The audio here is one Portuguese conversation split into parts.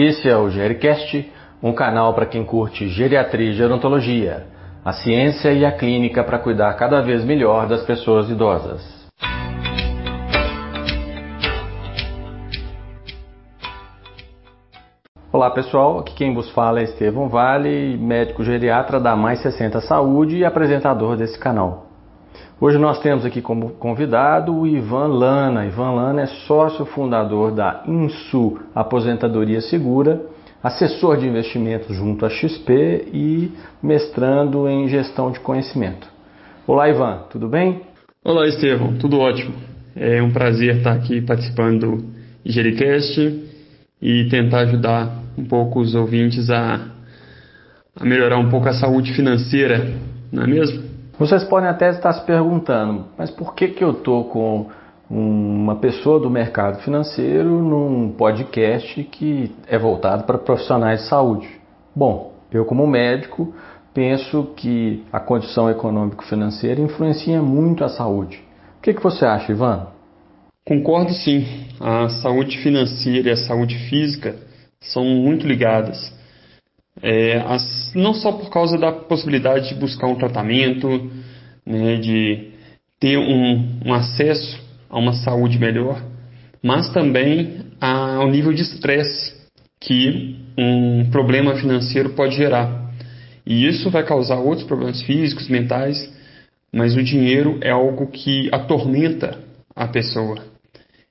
Esse é o Gericast, um canal para quem curte geriatria e gerontologia, a ciência e a clínica para cuidar cada vez melhor das pessoas idosas. Olá pessoal, aqui quem vos fala é Estevão Vale, médico geriatra da Mais 60 Saúde e apresentador desse canal. Hoje nós temos aqui como convidado o Ivan Lana. Ivan Lana é sócio fundador da Insu Aposentadoria Segura, assessor de investimentos junto à XP e mestrando em gestão de conhecimento. Olá, Ivan, tudo bem? Olá, Estevão, tudo ótimo. É um prazer estar aqui participando do Gericast e tentar ajudar um pouco os ouvintes a, a melhorar um pouco a saúde financeira, não é mesmo? Vocês podem até estar se perguntando, mas por que, que eu estou com uma pessoa do mercado financeiro num podcast que é voltado para profissionais de saúde? Bom, eu como médico penso que a condição econômico-financeira influencia muito a saúde. O que, que você acha, Ivan? Concordo sim. A saúde financeira e a saúde física são muito ligadas. É, as, não só por causa da possibilidade de buscar um tratamento, né, de ter um, um, acesso a uma saúde melhor, mas também ao nível de estresse que um problema financeiro pode gerar. E isso vai causar outros problemas físicos, mentais, mas o dinheiro é algo que atormenta a pessoa.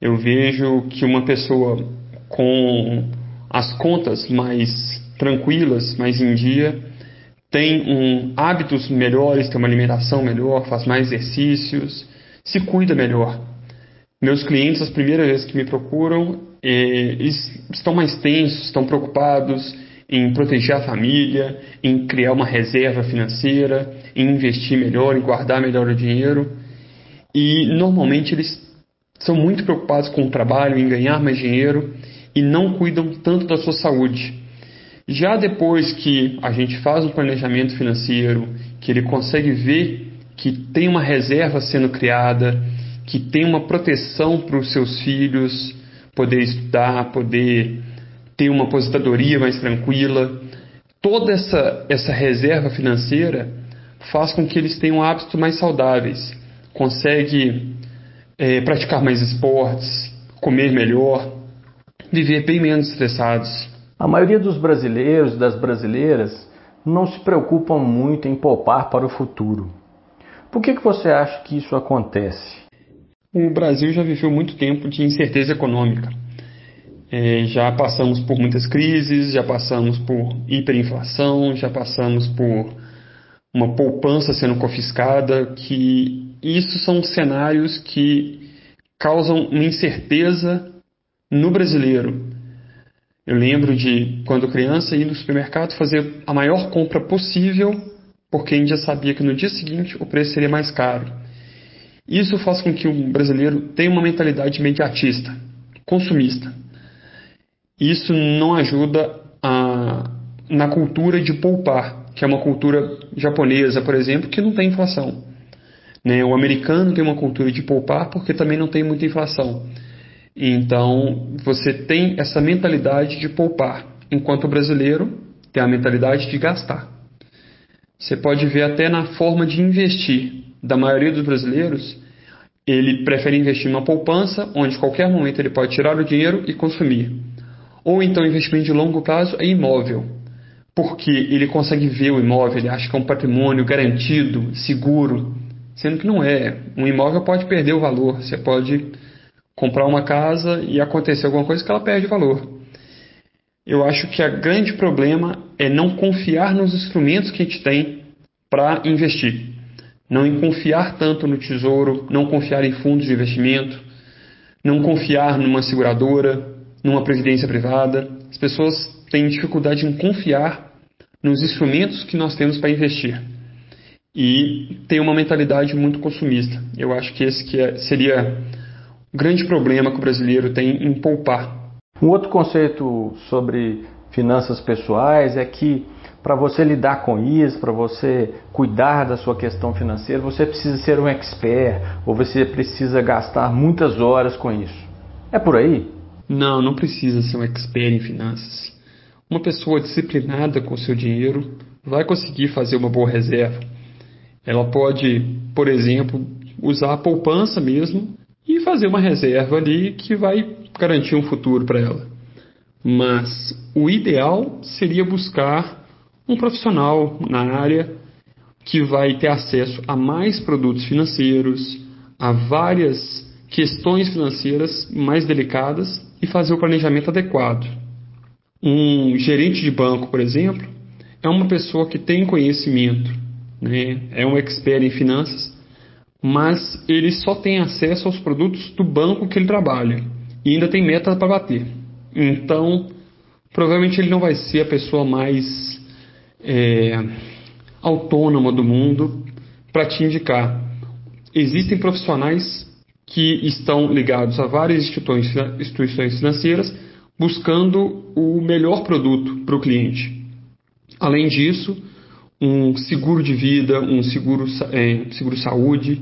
Eu vejo que uma pessoa com as contas mais tranquilas, mais em dia, tem um, hábitos melhores, tem uma alimentação melhor, faz mais exercícios, se cuida melhor. Meus clientes, as primeiras vezes que me procuram, eh, eles estão mais tensos, estão preocupados em proteger a família, em criar uma reserva financeira, em investir melhor, em guardar melhor o dinheiro. E normalmente eles são muito preocupados com o trabalho, em ganhar mais dinheiro e não cuidam tanto da sua saúde. Já depois que a gente faz um planejamento financeiro, que ele consegue ver que tem uma reserva sendo criada, que tem uma proteção para os seus filhos poder estudar, poder ter uma aposentadoria mais tranquila, toda essa, essa reserva financeira faz com que eles tenham hábitos mais saudáveis, consegue é, praticar mais esportes, comer melhor, viver bem menos estressados. A maioria dos brasileiros e das brasileiras não se preocupam muito em poupar para o futuro. Por que, que você acha que isso acontece? O Brasil já viveu muito tempo de incerteza econômica. É, já passamos por muitas crises, já passamos por hiperinflação, já passamos por uma poupança sendo confiscada, que isso são cenários que causam uma incerteza no brasileiro. Eu lembro de, quando criança, ir no supermercado fazer a maior compra possível, porque a gente já sabia que no dia seguinte o preço seria mais caro. Isso faz com que o brasileiro tenha uma mentalidade imediatista, consumista. Isso não ajuda a, na cultura de poupar, que é uma cultura japonesa, por exemplo, que não tem inflação. Né? O americano tem uma cultura de poupar porque também não tem muita inflação. Então, você tem essa mentalidade de poupar, enquanto o brasileiro tem a mentalidade de gastar. Você pode ver até na forma de investir da maioria dos brasileiros, ele prefere investir numa poupança, onde qualquer momento ele pode tirar o dinheiro e consumir. Ou então investimento de longo prazo é imóvel, porque ele consegue ver o imóvel, ele acha que é um patrimônio garantido, seguro, sendo que não é. Um imóvel pode perder o valor, você pode comprar uma casa e acontecer alguma coisa que ela perde valor. Eu acho que o grande problema é não confiar nos instrumentos que a gente tem para investir. Não confiar tanto no tesouro, não confiar em fundos de investimento, não confiar numa seguradora, numa previdência privada. As pessoas têm dificuldade em confiar nos instrumentos que nós temos para investir e tem uma mentalidade muito consumista. Eu acho que esse que é, seria grande problema que o brasileiro tem em poupar. Um outro conceito sobre finanças pessoais é que para você lidar com isso, para você cuidar da sua questão financeira, você precisa ser um expert ou você precisa gastar muitas horas com isso. É por aí? Não, não precisa ser um expert em finanças. Uma pessoa disciplinada com o seu dinheiro vai conseguir fazer uma boa reserva. Ela pode, por exemplo, usar a poupança mesmo e fazer uma reserva ali que vai garantir um futuro para ela. Mas o ideal seria buscar um profissional na área que vai ter acesso a mais produtos financeiros, a várias questões financeiras mais delicadas e fazer o planejamento adequado. Um gerente de banco, por exemplo, é uma pessoa que tem conhecimento, né? é um expert em finanças, mas ele só tem acesso aos produtos do banco que ele trabalha e ainda tem meta para bater. Então, provavelmente ele não vai ser a pessoa mais é, autônoma do mundo para te indicar. Existem profissionais que estão ligados a várias instituições financeiras buscando o melhor produto para o cliente. Além disso, um seguro de vida, um seguro, é, seguro saúde,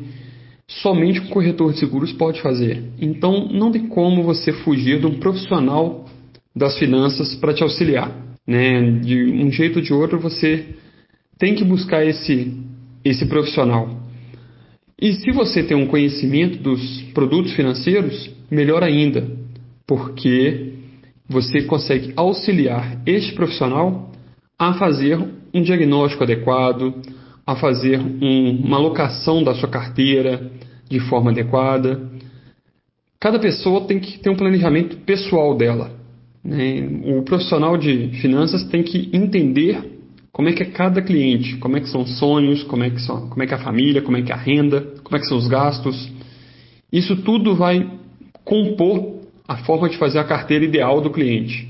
somente um corretor de seguros pode fazer. Então, não tem como você fugir de um profissional das finanças para te auxiliar. Né? De um jeito ou de outro, você tem que buscar esse, esse profissional. E se você tem um conhecimento dos produtos financeiros, melhor ainda, porque você consegue auxiliar este profissional a fazer um diagnóstico adequado, a fazer um, uma alocação da sua carteira de forma adequada. Cada pessoa tem que ter um planejamento pessoal dela. Né? O profissional de finanças tem que entender como é que é cada cliente, como é que são os sonhos, como é que, são, como é, que é a família, como é que é a renda, como é que são os gastos. Isso tudo vai compor a forma de fazer a carteira ideal do cliente.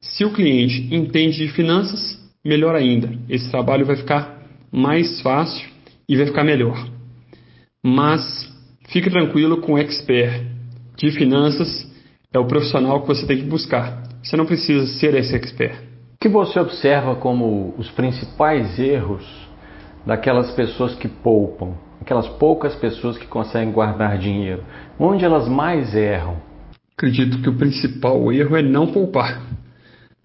Se o cliente entende de finanças, melhor ainda. Esse trabalho vai ficar mais fácil e vai ficar melhor. Mas fique tranquilo com o expert de finanças, é o profissional que você tem que buscar. Você não precisa ser esse expert. O que você observa como os principais erros daquelas pessoas que poupam, aquelas poucas pessoas que conseguem guardar dinheiro? Onde elas mais erram? Acredito que o principal erro é não poupar.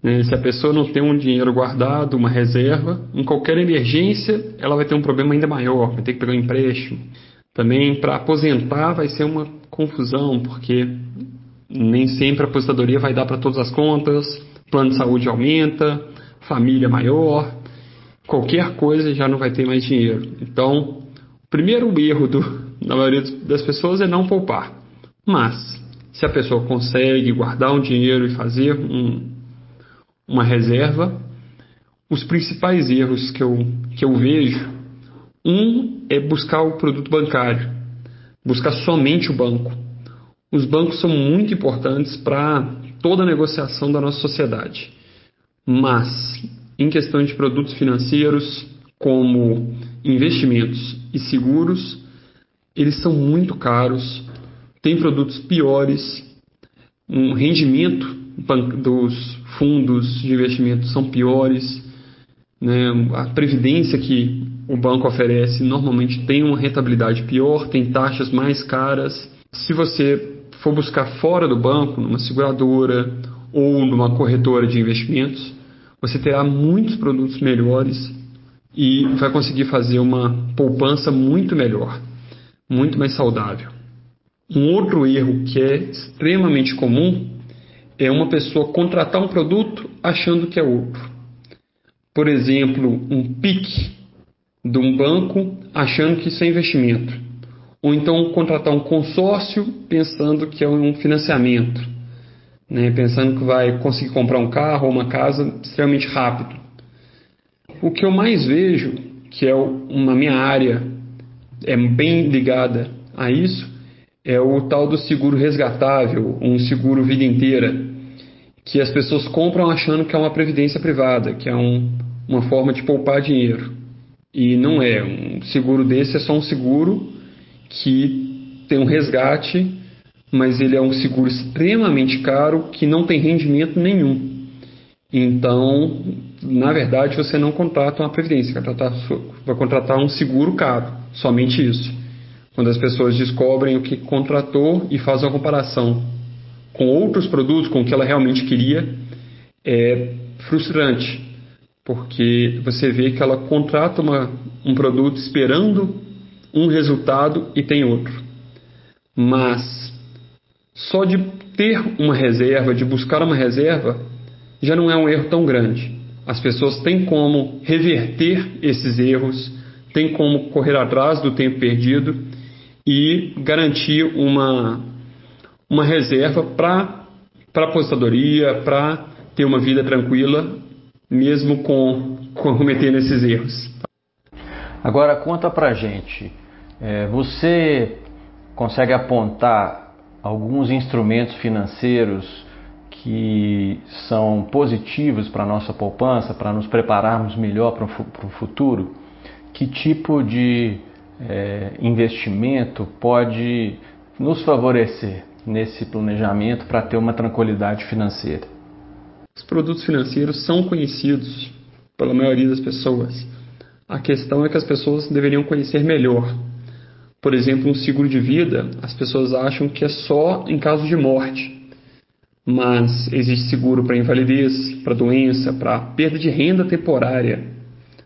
Né? Se a pessoa não tem um dinheiro guardado, uma reserva, em qualquer emergência ela vai ter um problema ainda maior, vai ter que pegar um empréstimo. Também para aposentar vai ser uma confusão, porque nem sempre a aposentadoria vai dar para todas as contas, plano de saúde aumenta, família maior, qualquer coisa já não vai ter mais dinheiro. Então, o primeiro erro do, da maioria das pessoas é não poupar. Mas, se a pessoa consegue guardar um dinheiro e fazer um, uma reserva, os principais erros que eu, que eu vejo, um é buscar o produto bancário, buscar somente o banco. Os bancos são muito importantes para toda a negociação da nossa sociedade, mas em questão de produtos financeiros, como investimentos e seguros, eles são muito caros tem produtos piores, um rendimento dos fundos de investimento são piores, né? a previdência que o banco oferece normalmente tem uma rentabilidade pior, tem taxas mais caras. Se você for buscar fora do banco, numa seguradora ou numa corretora de investimentos, você terá muitos produtos melhores e vai conseguir fazer uma poupança muito melhor, muito mais saudável. Um outro erro que é extremamente comum é uma pessoa contratar um produto achando que é outro. Por exemplo, um PIC de um banco achando que isso é investimento. Ou então contratar um consórcio pensando que é um financiamento, né? pensando que vai conseguir comprar um carro ou uma casa extremamente rápido. O que eu mais vejo, que é uma minha área é bem ligada a isso, é o tal do seguro resgatável, um seguro vida inteira, que as pessoas compram achando que é uma previdência privada, que é um, uma forma de poupar dinheiro. E não é. Um seguro desse é só um seguro que tem um resgate, mas ele é um seguro extremamente caro que não tem rendimento nenhum. Então, na verdade, você não contrata uma previdência, vai contratar, vai contratar um seguro caro, somente isso quando as pessoas descobrem o que contratou e fazem uma comparação com outros produtos, com o que ela realmente queria, é frustrante, porque você vê que ela contrata uma, um produto esperando um resultado e tem outro. Mas só de ter uma reserva, de buscar uma reserva, já não é um erro tão grande. As pessoas têm como reverter esses erros, têm como correr atrás do tempo perdido e garantir uma, uma reserva para a aposentadoria, para ter uma vida tranquila, mesmo com, com cometendo esses erros. Agora conta pra gente, é, você consegue apontar alguns instrumentos financeiros que são positivos para a nossa poupança, para nos prepararmos melhor para o futuro? Que tipo de é, investimento pode nos favorecer nesse planejamento para ter uma tranquilidade financeira? Os produtos financeiros são conhecidos pela maioria das pessoas. A questão é que as pessoas deveriam conhecer melhor. Por exemplo, um seguro de vida, as pessoas acham que é só em caso de morte. Mas existe seguro para invalidez, para doença, para perda de renda temporária.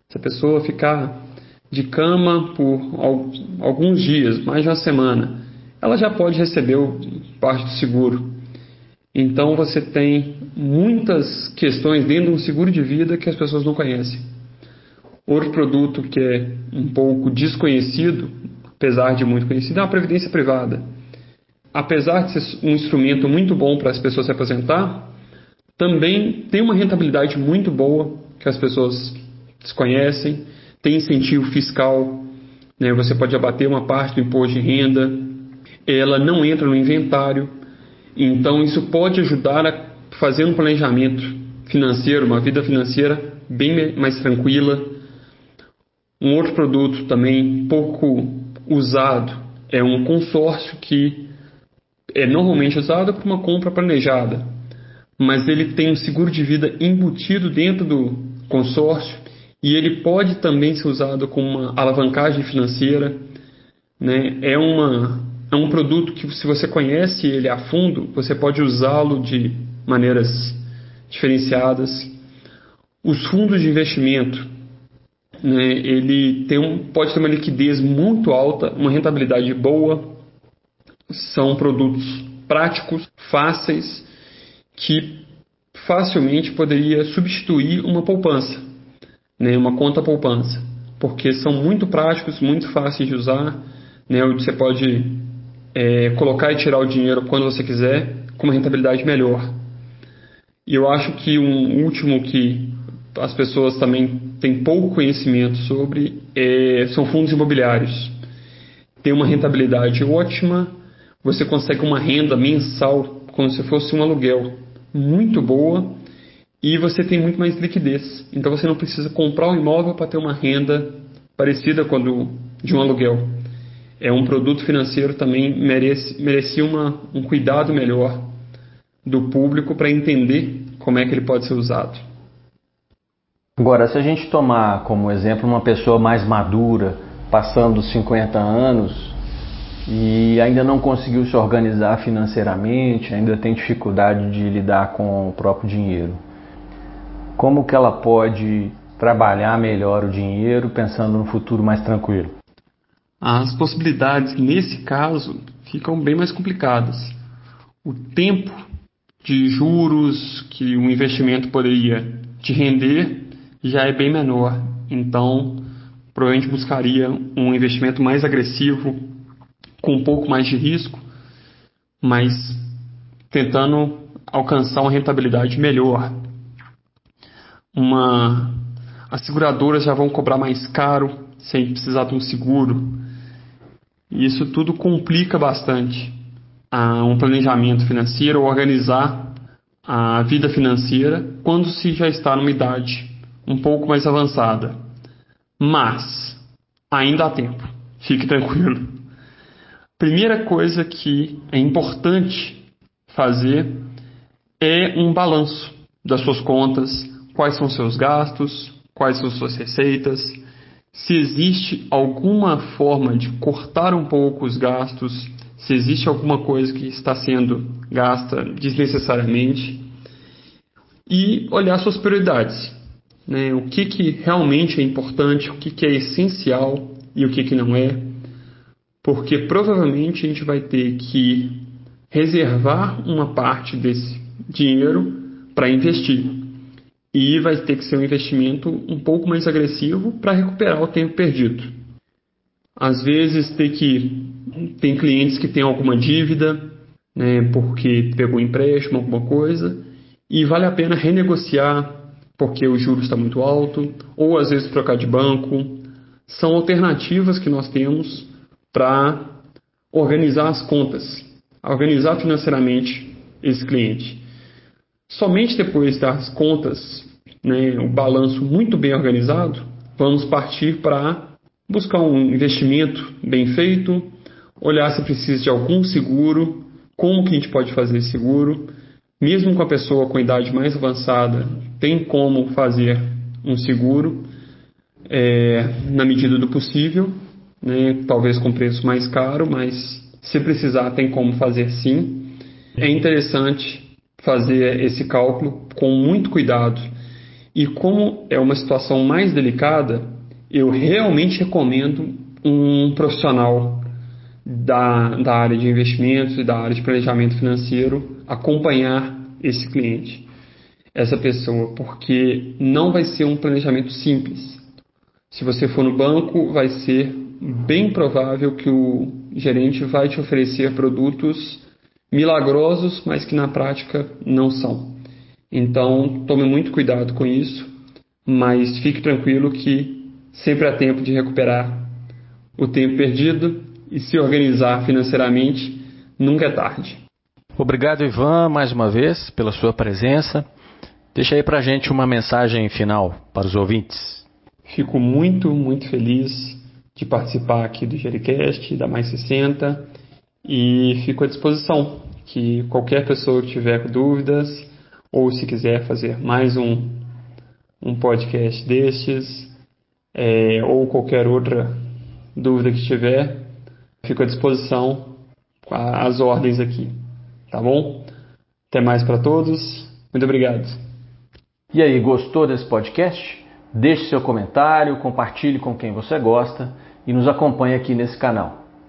Se a pessoa ficar de cama por alguns dias, mais de uma semana, ela já pode receber parte do seguro. Então você tem muitas questões dentro de um seguro de vida que as pessoas não conhecem. Outro produto que é um pouco desconhecido, apesar de muito conhecido, é a previdência privada. Apesar de ser um instrumento muito bom para as pessoas se aposentar, também tem uma rentabilidade muito boa que as pessoas desconhecem tem incentivo fiscal, né? você pode abater uma parte do imposto de renda, ela não entra no inventário, então isso pode ajudar a fazer um planejamento financeiro, uma vida financeira bem mais tranquila. Um outro produto também pouco usado é um consórcio que é normalmente usado para uma compra planejada, mas ele tem um seguro de vida embutido dentro do consórcio e ele pode também ser usado como uma alavancagem financeira. Né? É, uma, é um produto que, se você conhece ele a fundo, você pode usá-lo de maneiras diferenciadas. Os fundos de investimento, né, ele tem um, pode ter uma liquidez muito alta, uma rentabilidade boa. São produtos práticos, fáceis, que facilmente poderia substituir uma poupança né, uma conta poupança, porque são muito práticos, muito fáceis de usar, né, você pode é, colocar e tirar o dinheiro quando você quiser, com uma rentabilidade melhor. E eu acho que um último que as pessoas também têm pouco conhecimento sobre é, são fundos imobiliários. Tem uma rentabilidade ótima, você consegue uma renda mensal como se fosse um aluguel muito boa e você tem muito mais liquidez. Então você não precisa comprar um imóvel para ter uma renda parecida com a do, de um aluguel. É um produto financeiro também merece merecia uma, um cuidado melhor do público para entender como é que ele pode ser usado. Agora, se a gente tomar como exemplo uma pessoa mais madura, passando os 50 anos e ainda não conseguiu se organizar financeiramente, ainda tem dificuldade de lidar com o próprio dinheiro como que ela pode trabalhar melhor o dinheiro pensando no futuro mais tranquilo? As possibilidades nesse caso ficam bem mais complicadas. O tempo de juros que um investimento poderia te render já é bem menor. Então, provavelmente buscaria um investimento mais agressivo, com um pouco mais de risco, mas tentando alcançar uma rentabilidade melhor uma as seguradoras já vão cobrar mais caro sem precisar de um seguro. E isso tudo complica bastante um planejamento financeiro, organizar a vida financeira quando se já está numa idade um pouco mais avançada. Mas ainda há tempo. Fique tranquilo. Primeira coisa que é importante fazer é um balanço das suas contas, quais são seus gastos, quais são suas receitas, se existe alguma forma de cortar um pouco os gastos, se existe alguma coisa que está sendo gasta desnecessariamente e olhar suas prioridades. Né? O que, que realmente é importante, o que, que é essencial e o que, que não é. Porque provavelmente a gente vai ter que reservar uma parte desse dinheiro para investir. E vai ter que ser um investimento um pouco mais agressivo para recuperar o tempo perdido. Às vezes tem que tem clientes que têm alguma dívida, né, porque pegou empréstimo, alguma coisa, e vale a pena renegociar porque o juros está muito alto, ou às vezes trocar de banco. São alternativas que nós temos para organizar as contas, organizar financeiramente esse cliente. Somente depois das contas, né, o balanço muito bem organizado, vamos partir para buscar um investimento bem feito, olhar se precisa de algum seguro, como que a gente pode fazer esse seguro, mesmo com a pessoa com idade mais avançada, tem como fazer um seguro é, na medida do possível, né, talvez com preço mais caro, mas se precisar tem como fazer sim. É interessante fazer esse cálculo com muito cuidado. E como é uma situação mais delicada, eu realmente recomendo um profissional da, da área de investimentos e da área de planejamento financeiro acompanhar esse cliente, essa pessoa, porque não vai ser um planejamento simples. Se você for no banco, vai ser bem provável que o gerente vai te oferecer produtos milagrosos, mas que na prática não são. Então, tome muito cuidado com isso, mas fique tranquilo que sempre há tempo de recuperar o tempo perdido e se organizar financeiramente nunca é tarde. Obrigado, Ivan, mais uma vez pela sua presença. Deixa aí pra gente uma mensagem final para os ouvintes. Fico muito, muito feliz de participar aqui do Jericast, da Mais 60, e fico à disposição que qualquer pessoa que tiver dúvidas ou se quiser fazer mais um, um podcast destes, é, ou qualquer outra dúvida que tiver, fico à disposição às ordens aqui. Tá bom? Até mais para todos. Muito obrigado. E aí, gostou desse podcast? Deixe seu comentário, compartilhe com quem você gosta e nos acompanhe aqui nesse canal.